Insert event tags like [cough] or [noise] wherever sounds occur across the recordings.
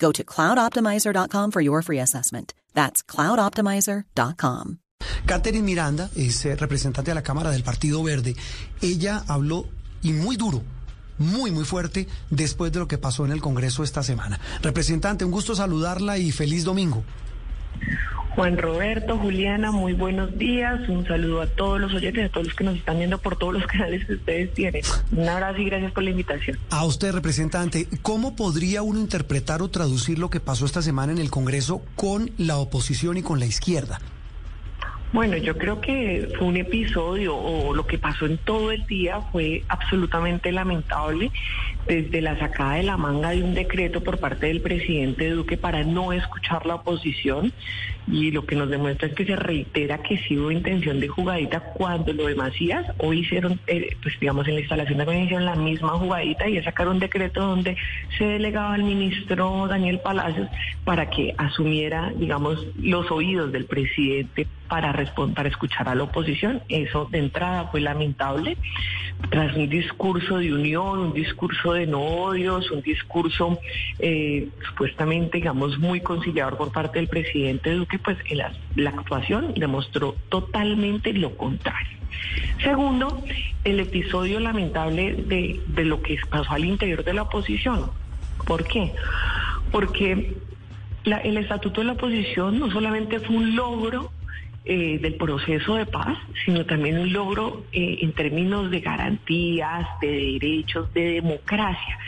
Go to cloudoptimizer.com for your free assessment. That's cloudoptimizer.com. Catherine Miranda es eh, representante de la Cámara del Partido Verde. Ella habló y muy duro, muy, muy fuerte después de lo que pasó en el Congreso esta semana. Representante, un gusto saludarla y feliz domingo. Juan Roberto, Juliana, muy buenos días. Un saludo a todos los oyentes, a todos los que nos están viendo por todos los [laughs] canales que ustedes tienen. Un abrazo y gracias por la invitación. A usted, representante, ¿cómo podría uno interpretar o traducir lo que pasó esta semana en el Congreso con la oposición y con la izquierda? Bueno, yo creo que fue un episodio o lo que pasó en todo el día fue absolutamente lamentable desde la sacada de la manga de un decreto por parte del presidente Duque para no escuchar la oposición y lo que nos demuestra es que se reitera que sí hubo intención de jugadita cuando lo de Macías hoy hicieron, eh, pues digamos en la instalación de la la misma jugadita y es sacar un decreto donde se delegaba al ministro Daniel Palacios para que asumiera, digamos, los oídos del presidente para para escuchar a la oposición. Eso de entrada fue lamentable, tras un discurso de unión, un discurso de no odios, un discurso eh, supuestamente, digamos, muy conciliador por parte del presidente Duque, pues la, la actuación demostró totalmente lo contrario. Segundo, el episodio lamentable de, de lo que pasó al interior de la oposición. ¿Por qué? Porque el estatuto de la oposición no solamente fue un logro eh, del proceso de paz, sino también un logro eh, en términos de garantías, de derechos, de democracia.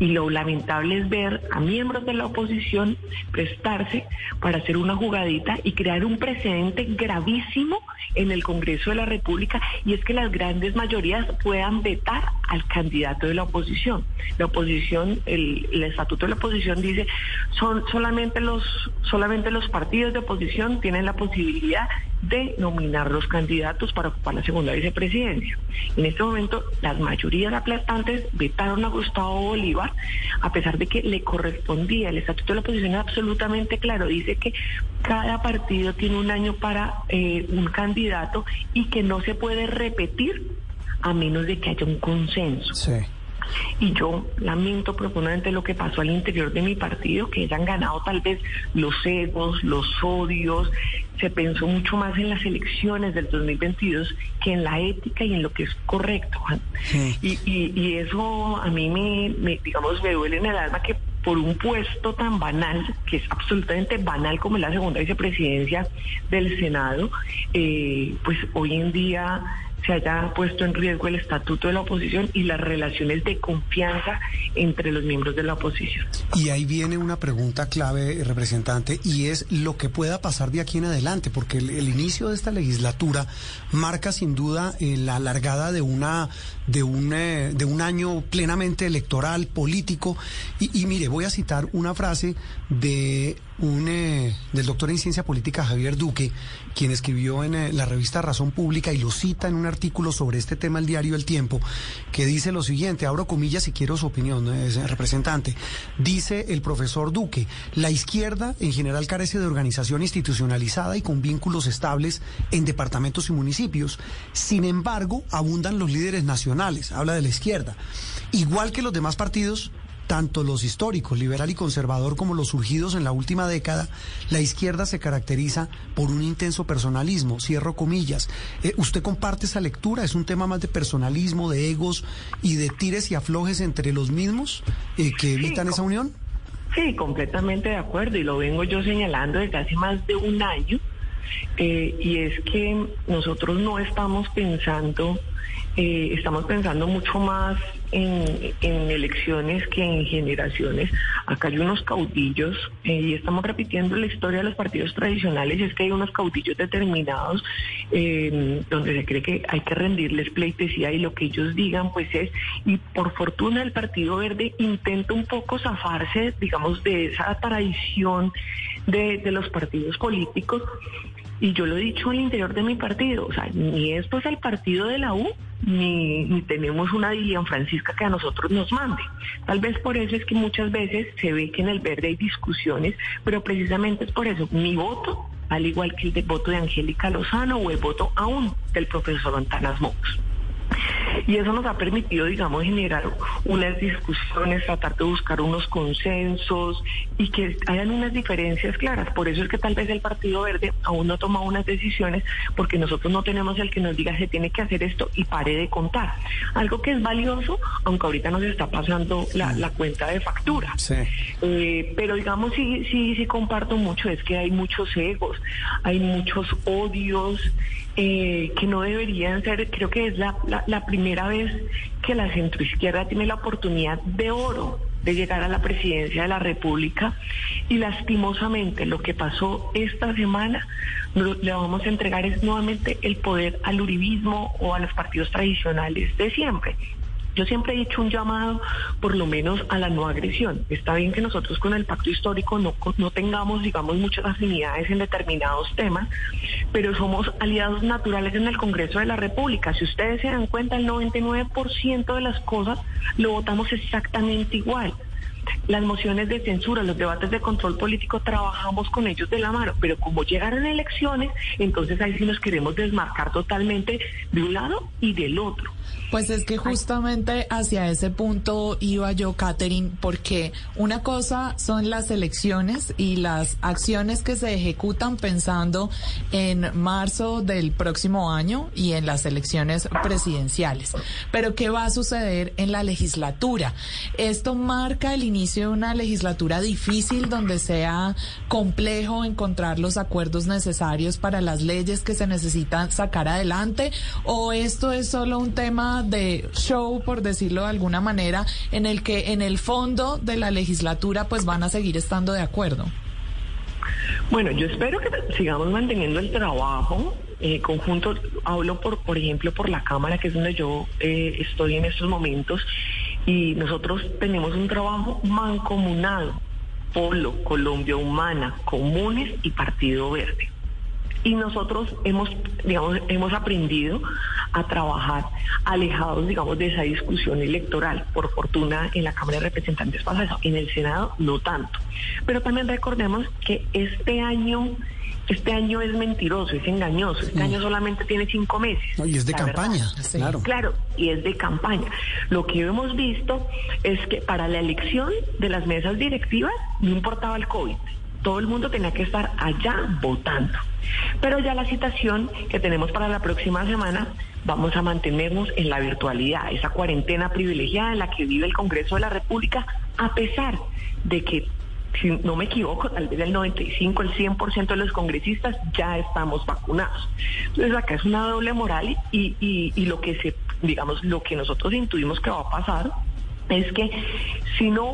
Y lo lamentable es ver a miembros de la oposición prestarse para hacer una jugadita y crear un precedente gravísimo en el Congreso de la República, y es que las grandes mayorías puedan vetar al candidato de la oposición. La oposición, el, el estatuto de la oposición dice, son solamente los, solamente los partidos de oposición tienen la posibilidad de nominar los candidatos para ocupar la segunda vicepresidencia. En este momento, las mayorías aplastantes vetaron a Gustavo Bolívar, a pesar de que le correspondía. El estatuto de la oposición es absolutamente claro. Dice que cada partido tiene un año para eh, un candidato y que no se puede repetir a menos de que haya un consenso. Sí. Y yo lamento profundamente lo que pasó al interior de mi partido, que hayan ganado tal vez los egos, los odios. Se pensó mucho más en las elecciones del 2022 que en la ética y en lo que es correcto. Y, y, eso a mí me, digamos, me duele en el alma que por un puesto tan banal, que es absolutamente banal como es la segunda vicepresidencia del Senado, eh, pues hoy en día se haya puesto en riesgo el estatuto de la oposición y las relaciones de confianza entre los miembros de la oposición. Y ahí viene una pregunta clave, representante, y es lo que pueda pasar de aquí en adelante, porque el, inicio de esta legislatura marca sin duda eh, la largada de una de un eh, de un año plenamente electoral, político. Y, mire, voy a citar una frase de un, eh, del doctor en ciencia política Javier Duque, quien escribió en eh, la revista Razón Pública y lo cita en un artículo sobre este tema el diario El Tiempo, que dice lo siguiente, abro comillas y quiero su opinión, representante. Dice el profesor Duque, la izquierda en general carece de organización institucionalizada y con vínculos estables en departamentos y municipios. Sin embargo, abundan los líderes nacionales, habla de la izquierda. Igual que los demás partidos, tanto los históricos, liberal y conservador, como los surgidos en la última década, la izquierda se caracteriza por un intenso personalismo, cierro comillas. Eh, ¿Usted comparte esa lectura? ¿Es un tema más de personalismo, de egos y de tires y aflojes entre los mismos eh, que evitan esa unión? Sí, completamente de acuerdo y lo vengo yo señalando desde hace más de un año eh, y es que nosotros no estamos pensando eh, estamos pensando mucho más en, elecciones que en generaciones. Acá hay unos caudillos eh, y estamos repitiendo la historia de los partidos tradicionales. Es que hay unos caudillos determinados eh, donde se cree que hay que rendirles pleitesía y lo que ellos digan, pues es. Y por fortuna el Partido Verde intenta un poco zafarse, digamos, de esa tradición de, de los partidos políticos y yo lo he dicho al interior de mi partido, o sea, ni esto es el partido de la U, ni, tenemos una Dilian Francisca que a nosotros nos mande. Tal vez por eso es que muchas veces se ve que en el verde hay discusiones, pero precisamente es por eso. Mi voto, al igual que el voto de Angélica Lozano o el voto aún del profesor Antanas Mocos. Y eso nos ha permitido, digamos, generar unas discusiones, tratar de buscar unos consensos y que hayan unas diferencias claras. Por eso es que tal vez el Partido Verde aún no toma unas decisiones porque nosotros no tenemos el que nos diga se tiene que hacer esto y pare de contar. Algo que es valioso, aunque ahorita nos está pasando la, cuenta de factura. Eh, pero digamos, sí, sí, sí comparto mucho, es que hay muchos egos, hay muchos odios. Eh, que no deberían ser, creo que es la, primera vez que la centroizquierda tiene la oportunidad de oro de llegar a la presidencia de la República y lastimosamente lo que pasó esta semana le vamos a entregar es nuevamente el poder al uribismo o a los partidos tradicionales de siempre. Yo siempre he hecho un llamado, por lo menos, a la no agresión. Está bien que nosotros con el pacto histórico no, no tengamos, digamos, muchas afinidades en determinados temas, pero somos aliados naturales en el Congreso de la República. Si ustedes se dan cuenta, el 99% de las cosas lo votamos exactamente igual las mociones de censura, los debates de control político, trabajamos con ellos de la mano, pero como llegaron elecciones, entonces ahí sí nos queremos desmarcar totalmente de un lado y del otro. Pues es que justamente hacia ese punto iba yo, Catherine, porque una cosa son las elecciones y las acciones que se ejecutan pensando en marzo del próximo año y en las elecciones presidenciales. Pero ¿qué va a suceder en la legislatura? Esto marca el inicio de una legislatura difícil donde sea complejo encontrar los acuerdos necesarios para las leyes que se necesitan sacar adelante o esto es solo un tema de show, por decirlo de alguna manera, en el que en el fondo de la legislatura pues van a seguir estando de acuerdo? Bueno, yo espero que sigamos manteniendo el trabajo eh, conjunto. Hablo, por, por ejemplo, por la Cámara, que es donde yo eh, estoy en estos momentos, y nosotros tenemos un trabajo mancomunado. Polo, Colombia Humana, Comunes y Partido Verde. Y nosotros hemos, digamos, hemos aprendido a trabajar alejados, digamos, de esa discusión electoral. Por fortuna, en la Cámara de Representantes pasa eso, en el Senado no tanto. Pero también recordemos que este año este año es mentiroso, es engañoso. Este año solamente tiene cinco meses. y es de campaña, claro. Claro, y es de campaña. Lo que hemos visto es que para la elección de las mesas directivas no importaba el COVID todo el mundo tenía que estar allá votando. Pero ya la citación que tenemos para la próxima semana, vamos a mantenernos en la virtualidad, esa cuarentena privilegiada en la que vive el Congreso de la República, a pesar de que, si no me equivoco, tal vez el 95, el 100% de los congresistas ya estamos vacunados. Entonces acá es una doble moral y, y, y lo que se, digamos, lo que nosotros intuimos que va a pasar es que si no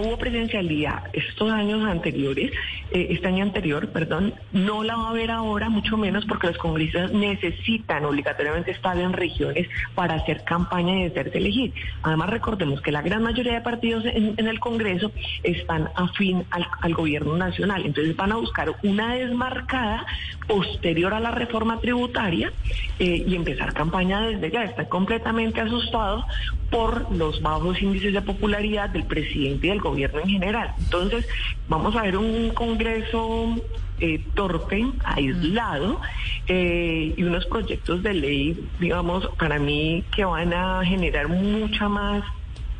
hubo presencialidad estos años anteriores, eh, este año anterior, perdón, no la va a haber ahora, mucho menos porque los congresistas necesitan obligatoriamente estar en regiones para hacer campaña y hacerse elegir. Además, recordemos que la gran mayoría de partidos en, el Congreso están afín al, gobierno nacional, entonces van a buscar una desmarcada posterior a la reforma tributaria eh, y empezar campaña desde ya. Están completamente asustados por los bajos índices de popularidad del presidente y del gobierno en general. Entonces, vamos a ver un Congreso eh, torpe, aislado, eh, y unos proyectos de ley, digamos, para mí que van a generar mucha más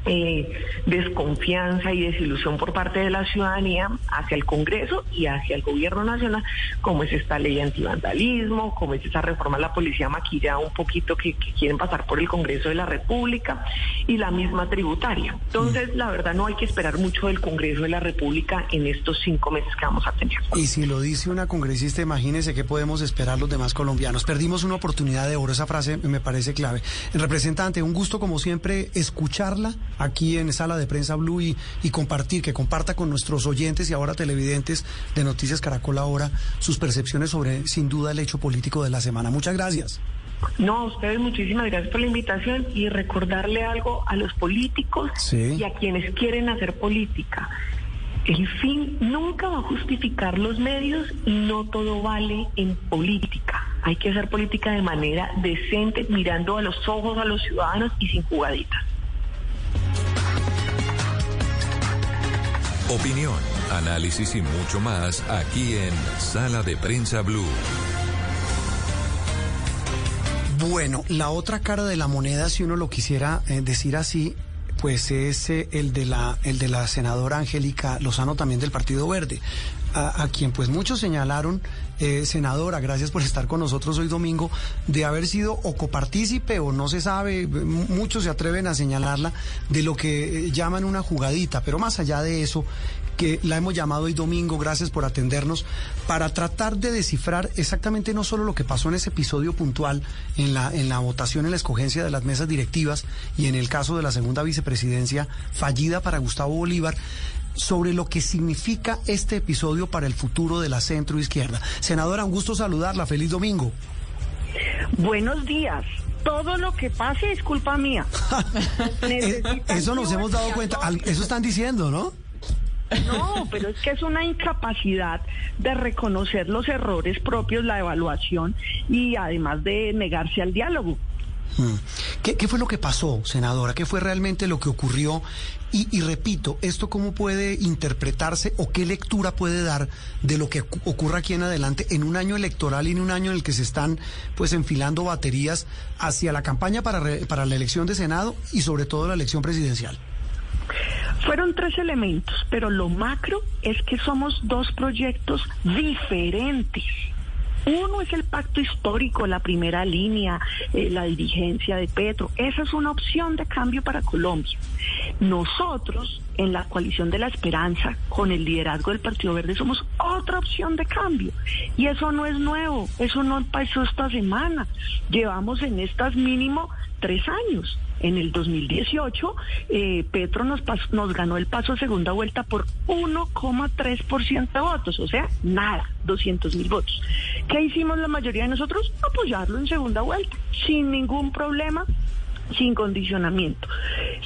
eh, desconfianza y desilusión por parte de la ciudadanía hacia el Congreso y hacia el gobierno nacional, como es esta ley antivandalismo, como es esa reforma a la policía maquillada un poquito que, quieren pasar por el Congreso de la República y la misma tributaria. Entonces, la verdad, no hay que esperar mucho del Congreso de la República en estos cinco meses que vamos a tener. Y si lo dice una congresista, imagínese qué podemos esperar los demás colombianos. Perdimos una oportunidad de oro, esa frase me parece clave. Representante, un gusto como siempre escucharla aquí en Sala de Prensa Blue y, y compartir, que comparta con nuestros oyentes y ahora televidentes de Noticias Caracol ahora sus percepciones sobre, sin duda, el hecho político de la semana. Muchas gracias. No, a ustedes muchísimas gracias por la invitación y recordarle algo a los políticos y a quienes quieren hacer política. El fin nunca va a justificar los medios y no todo vale en política. Hay que hacer política de manera decente, mirando a los ojos a los ciudadanos y sin jugaditas. Opinión, análisis y mucho más aquí en Sala de Prensa Blue. Bueno, la otra cara de la moneda, si uno lo quisiera eh, decir así, pues es eh, el de la el de la senadora Angélica Lozano también del Partido Verde, a, quien pues muchos señalaron eh, senadora, gracias por estar con nosotros hoy domingo, de haber sido o copartícipe o no se sabe, muchos se atreven a señalarla de lo que llaman una jugadita, pero más allá de eso, que la hemos llamado hoy domingo, gracias por atendernos, para tratar de descifrar exactamente no solo lo que pasó en ese episodio puntual, en la, en la votación, en la escogencia de las mesas directivas y en el caso de la segunda vicepresidencia fallida para Gustavo Bolívar, sobre lo que significa este episodio para el futuro de la centro izquierda. Senadora, un gusto saludarla. Feliz domingo. Buenos días todo lo que pase es culpa mía. [laughs] Eso nos hemos dado cuenta. Eso están diciendo, ¿no? No, pero es que es una incapacidad de reconocer los errores propios, la evaluación y además de negarse al diálogo. Hmm. ¿Qué, fue lo que pasó, senadora? ¿Qué fue realmente lo que ocurrió? Y, repito, ¿esto cómo puede interpretarse o qué lectura puede dar de lo que ocurra aquí en adelante en un año electoral y en un año en el que se están pues enfilando baterías hacia la campaña para, para la elección de Senado y sobre todo la elección presidencial? Fueron tres elementos, pero lo macro es que somos dos proyectos diferentes. Uno es el pacto histórico, la primera línea, eh, la dirigencia de Petro. Esa es una opción de cambio para Colombia. Nosotros, en la coalición de la esperanza, con el liderazgo del Partido Verde, somos otra opción de cambio. Y eso no es nuevo, eso no pasó esta semana. Llevamos en estas mínimo tres años. En el 2018, eh, Petro nos, nos ganó el paso a segunda vuelta por 1,3% de votos, o sea, nada, 200 mil votos. ¿Qué hicimos la mayoría de nosotros? Apoyarlo en segunda vuelta, sin ningún problema sin condicionamiento.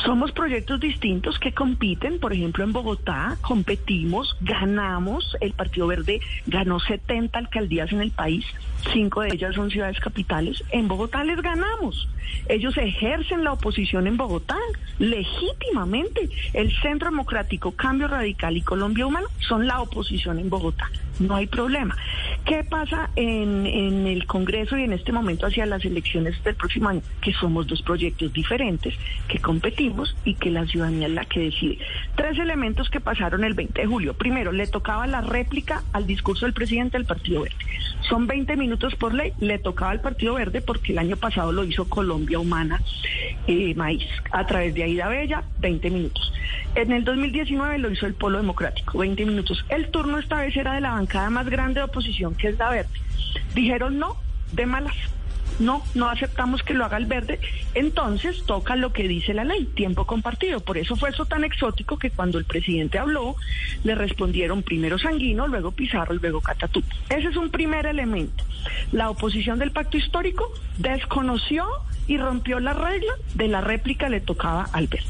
Somos proyectos distintos que compiten, por ejemplo, en Bogotá competimos, ganamos, el Partido Verde ganó 70 alcaldías en el país, cinco de ellas son ciudades capitales, en Bogotá les ganamos. Ellos ejercen la oposición en Bogotá legítimamente. El Centro Democrático, Cambio Radical y Colombia Humano son la oposición en Bogotá. No hay problema. ¿Qué pasa en, en el Congreso y en este momento hacia las elecciones del próximo año? Que somos dos proyectos diferentes, que competimos y que la ciudadanía es la que decide. Tres elementos que pasaron el 20 de julio. Primero, le tocaba la réplica al discurso del presidente del Partido Verde. Son 20 minutos por ley, le tocaba al Partido Verde porque el año pasado lo hizo Colombia Humana eh, Maíz a través de Aida Bella, 20 minutos. En el 2019 lo hizo el Polo Democrático, 20 minutos. El turno esta vez era de la bancada más grande de oposición, que es la Verde. Dijeron no, de malas no, no aceptamos que lo haga el verde, entonces toca lo que dice la ley, tiempo compartido. Por eso fue eso tan exótico que cuando el presidente habló, le respondieron primero Sanguino, luego Pizarro luego Catatú. Ese es un primer elemento. La oposición del pacto histórico desconoció y rompió la regla de la réplica le tocaba al verde.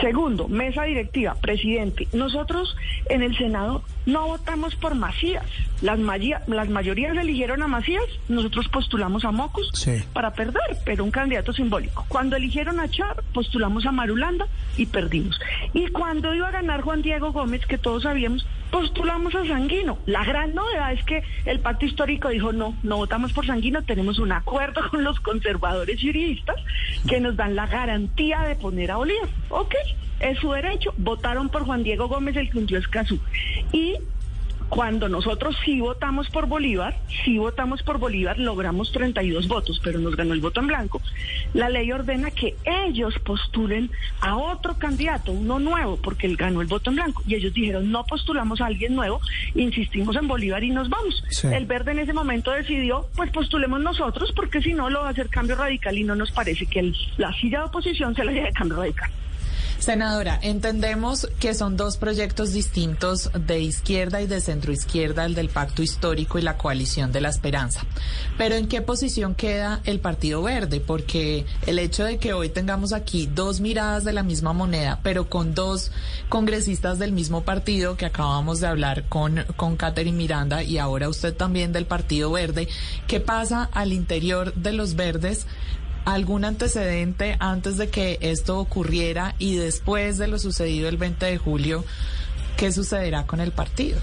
Segundo, mesa directiva, presidente. Nosotros en el Senado no votamos por Macías. Las, las mayorías eligieron a Macías, nosotros postulamos a Mocos para perder, pero un candidato simbólico. Cuando eligieron a Char, postulamos a Marulanda y perdimos. Y cuando iba a ganar Juan Diego Gómez, que todos sabíamos, postulamos a Sanguino. La gran novedad es que el pacto histórico dijo no, no votamos por Sanguino, tenemos un acuerdo [laughs] con los conservadores juristas que nos dan la garantía de poner a Bolívar. Ok, es su derecho. Votaron por Juan Diego Gómez, el que hundió Escazú. Y cuando nosotros sí votamos por Bolívar, sí votamos por Bolívar, logramos 32 votos, pero nos ganó el voto en blanco. La ley ordena que ellos postulen a otro candidato, uno nuevo, porque él ganó el voto en blanco. Y ellos dijeron, no postulamos a alguien nuevo, insistimos en Bolívar y nos vamos. El verde en ese momento decidió, pues postulemos nosotros, porque si no lo va a hacer cambio radical y no nos parece que la silla de oposición se la lleve cambio radical. Senadora, entendemos que son dos proyectos distintos de izquierda y de centroizquierda, el del Pacto Histórico y la Coalición de la Esperanza. Pero ¿en qué posición queda el Partido Verde? Porque el hecho de que hoy tengamos aquí dos miradas de la misma moneda, pero con dos congresistas del mismo partido, que acabamos de hablar con, con Catherine Miranda y ahora usted también del Partido Verde, ¿qué pasa al interior de los verdes? Algún antecedente antes de que esto ocurriera y después de lo sucedido el 20 de julio, ¿qué sucederá con el partido?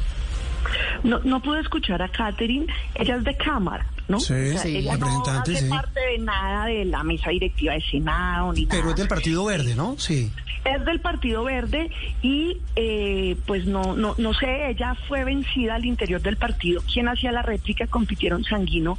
No, no pude escuchar a Catherine, ella es de Cámara, ¿no? Sí, sí, ella no hace parte de nada de la mesa directiva de Senado ni Pero es del Partido Verde, ¿no? Sí. Es del Partido Verde y eh, pues no, no, no sé, ella fue vencida al interior del partido. ¿Quién hacía la réplica? Compitieron Sanguino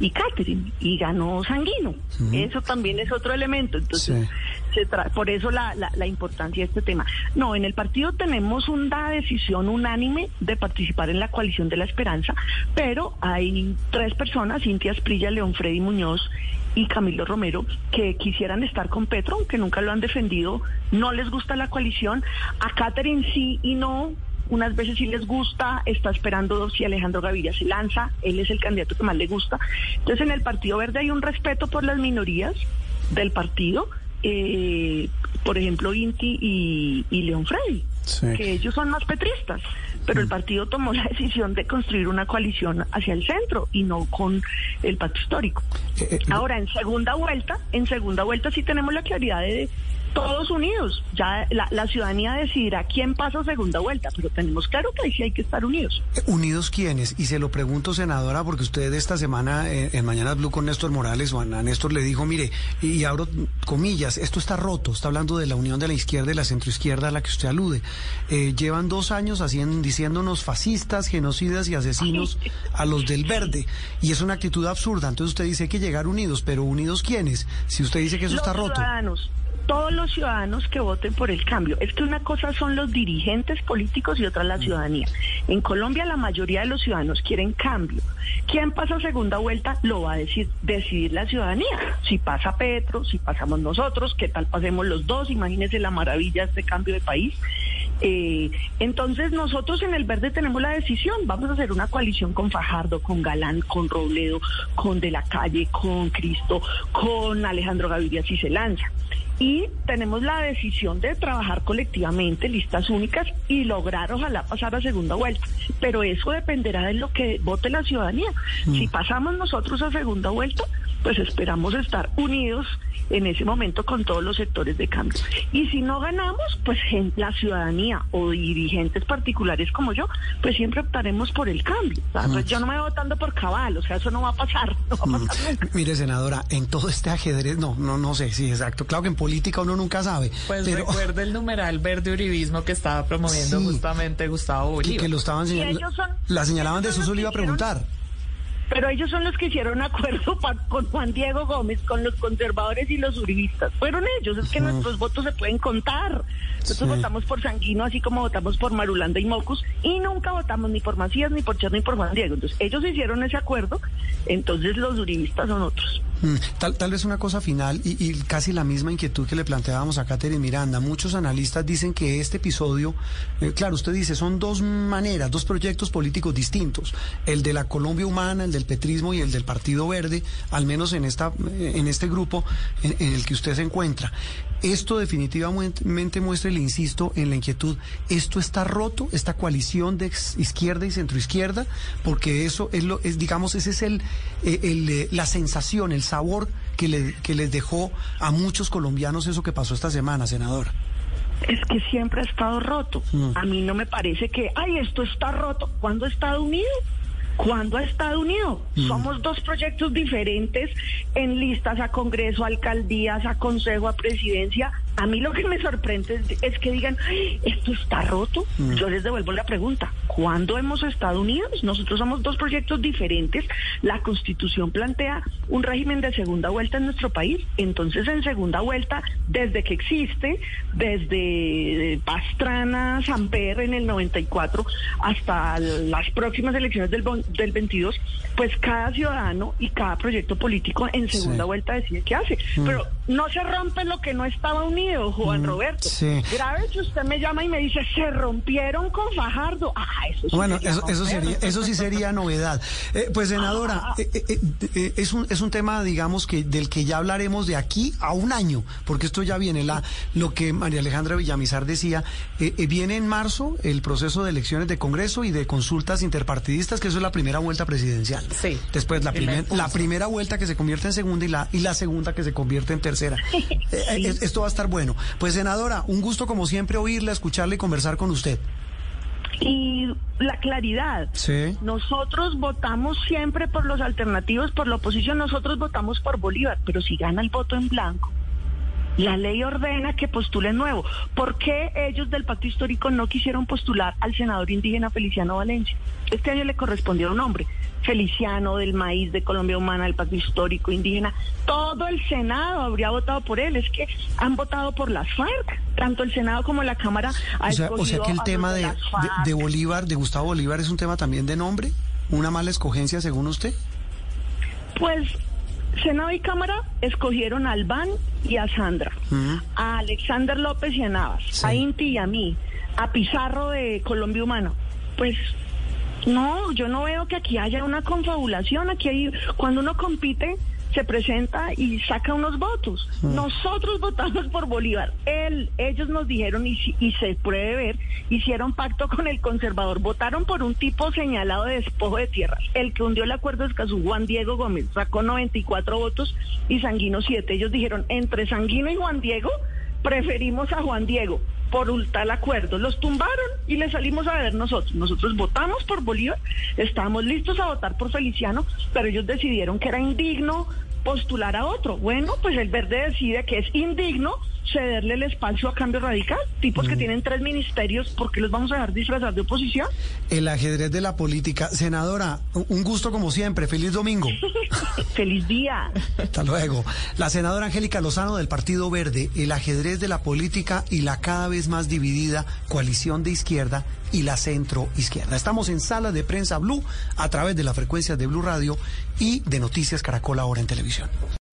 y Catherine y ganó Sanguino. Eso también es otro elemento. Entonces, se por eso la, la, importancia de este tema. No, en el partido tenemos una decisión unánime de participar en la coalición de la esperanza, pero hay tres personas, Cintia Esprilla, León Freddy Muñoz y Camilo Romero, que quisieran estar con Petro, aunque nunca lo han defendido, no les gusta la coalición. A Catherine sí y no, unas veces sí les gusta, está esperando si Alejandro Gaviria se lanza, él es el candidato que más le gusta. Entonces en el Partido Verde hay un respeto por las minorías del partido, eh, por ejemplo Inti y, León Freddy, que ellos son más petristas, pero el mm. partido tomó la [laughs] decisión de construir una coalición hacia el centro y no con el pacto histórico. Eh, eh, Ahora, en segunda vuelta, en segunda vuelta sí tenemos la claridad de todos unidos. Ya la, ciudadanía decidirá quién pasa segunda vuelta, pero tenemos claro que ahí sí hay que estar unidos. ¿Unidos quiénes? Y se lo pregunto, senadora, porque usted esta semana eh, en, Mañana Blue con Néstor Morales, o a Néstor le dijo, mire, y, abro comillas, esto está roto, está hablando de la unión de la izquierda y la centroizquierda a la que usted alude. Eh, llevan dos años haciendo, diciéndonos fascistas, genocidas y asesinos a los del verde. Y es una actitud absurda. Entonces usted dice que llegar unidos, pero unidos quiénes? Si usted dice que eso está roto todos los ciudadanos que voten por el cambio. Es que una cosa son los dirigentes políticos y otra la ciudadanía. En Colombia la mayoría de los ciudadanos quieren cambio. ¿Quién pasa segunda vuelta? Lo va a decir, decidir la ciudadanía. Si pasa Petro, si pasamos nosotros, qué tal pasemos los dos, imagínense la maravilla de este cambio de país. Eh, entonces nosotros en el verde tenemos la decisión, vamos a hacer una coalición con Fajardo, con Galán, con Robledo, con De la Calle, con Cristo, con Alejandro Gaviria si se lanza y tenemos la decisión de trabajar colectivamente, listas únicas, y lograr ojalá pasar a segunda vuelta. Pero eso dependerá de lo que vote la ciudadanía. Si mm. pasamos nosotros a segunda vuelta, pues esperamos estar unidos en ese momento con todos los sectores de cambio. Y si no ganamos, pues la ciudadanía o dirigentes particulares como yo, pues siempre optaremos por el cambio. Pues yo no me voy votando por cabal, o sea, eso no va a pasar. [laughs] Mire, senadora, en todo este ajedrez, no, no, no sé, sí, exacto. Claro que en política uno nunca sabe. Pues pero... recuerde el numeral verde uribismo que estaba promoviendo justamente Gustavo Bolívar. Y que lo estaban señalando. La señalaban de eso le iba a preguntar. Pero ellos son los que hicieron acuerdo [laughs] con Juan Diego Gómez, con los conservadores y los uribistas. Fueron ellos, es que nuestros votos se pueden contar. Nosotros votamos por Sanguino, así como votamos por Marulanda y Mocus, y nunca votamos ni por Macías, ni por Cher, ni por Juan Diego. Entonces, ellos hicieron ese acuerdo, entonces los uribistas son otros. Mm, tal, tal vez una cosa final y, casi la misma inquietud que le planteábamos a Catherine Miranda. Muchos analistas dicen que este episodio, eh, claro, usted dice, son dos maneras, dos proyectos políticos distintos. El de la Colombia humana, el del petrismo y el del Partido Verde, al menos en, esta, eh, en este grupo en, el que usted se encuentra. Esto definitivamente muestra, le insisto, en la inquietud, esto está roto, esta coalición de izquierda y centroizquierda, porque eso es lo, es, digamos, ese es el, eh, el, la sensación, el sabor que, le, que les dejó a muchos colombianos eso que pasó esta semana, senadora. es que siempre ha estado roto. Mm. A mí no me parece que, ay, esto está roto. ¿Cuándo ha estado unido? ¿Cuándo ha estado unido? Mm. Somos dos proyectos diferentes en listas a Congreso, a alcaldías, a Consejo, a Presidencia. A mí lo que me sorprende es, es que digan, "Ay, esto está roto. Mm. Yo les devuelvo la pregunta, ¿cuándo hemos estado unidos? Nosotros somos dos proyectos diferentes. La Constitución plantea un régimen de segunda vuelta en nuestro país. Entonces, en segunda vuelta, desde que existe, desde Pastrana, Samper en el 94 hasta las próximas elecciones del, del 22, pues cada ciudadano y cada proyecto político en segunda Sí. vuelta decide qué hace. Pero no se rompe lo que no estaba unido, Juan Roberto. sí. Grave si usted me llama y me dice, se rompieron con Fajardo. Ah, eso sí Bueno, sería eso, eso sería, eso sí sería novedad. Eh, pues senadora, eh, eh, eh, es un es un tema, digamos que del que ya hablaremos de aquí a un año, porque esto ya viene la lo que María Alejandra Villamizar decía, viene en marzo el proceso de elecciones de Congreso y de consultas interpartidistas, que eso es la primera vuelta presidencial. Sí. Después la Primer primer, la primera vuelta que se convierte en segunda y la y la segunda que se convierte en tercera. [laughs] Es- esto va a estar bueno. Pues senadora, un gusto como siempre oírla, escucharla y conversar con usted. Y la claridad. Sí. Nosotros votamos siempre por los alternativos, por la oposición, nosotros votamos por Bolívar, pero si gana el voto en blanco, la ley ordena que postulen nuevo. ¿Por qué ellos del pacto histórico no quisieron postular al senador indígena Feliciano Valencia? Este año le correspondía un nombre, Feliciano del Maíz, de Colombia Humana, del pacto histórico indígena. Todo el Senado habría votado por él. Es que han votado por las FARC. Tanto el Senado como la Cámara ha O sea, o sea que el tema de, Bolívar, de Gustavo Bolívar, es un tema también de nombre, una mala escogencia según usted. Pues Senado y Cámara escogieron a Albán y a Sandra, a Alexander López y a Navas, Sí. a Inti y a mí, a Pizarro de Colombia Humana. Pues no, yo no veo que aquí haya una confabulación. Aquí hay, cuando uno compite, se presenta y saca unos votos. Nosotros [laughs] votamos por Bolívar. Él, ellos nos dijeron, y, y se puede ver, hicieron pacto con el conservador. Votaron por un tipo señalado de despojo de tierras. El que hundió el acuerdo de Escazú, Juan Diego Gómez, sacó 94 votos y Sanguino 7. Ellos dijeron, entre Sanguino y Juan Diego, preferimos a Juan Diego por un tal acuerdo. Los tumbaron y le salimos a ver nosotros. Nosotros votamos por Bolívar, estábamos listos a votar por Feliciano, pero ellos decidieron que era indigno postular a otro. Bueno, pues el verde decide que es indigno cederle el espacio a cambio radical. Tipos que tienen tres ministerios, ¿por qué los vamos a dejar disfrazar de oposición? El ajedrez de la política. Senadora, un gusto como siempre. Feliz domingo. [laughs] Feliz día. Hasta luego. La senadora Angélica Lozano del Partido Verde, el ajedrez de la política y la cada vez más dividida coalición de izquierda y la centro izquierda. Estamos en sala de prensa Blue a través de las frecuencias de Blue Radio y de Noticias Caracol ahora en televisión.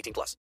18 plus.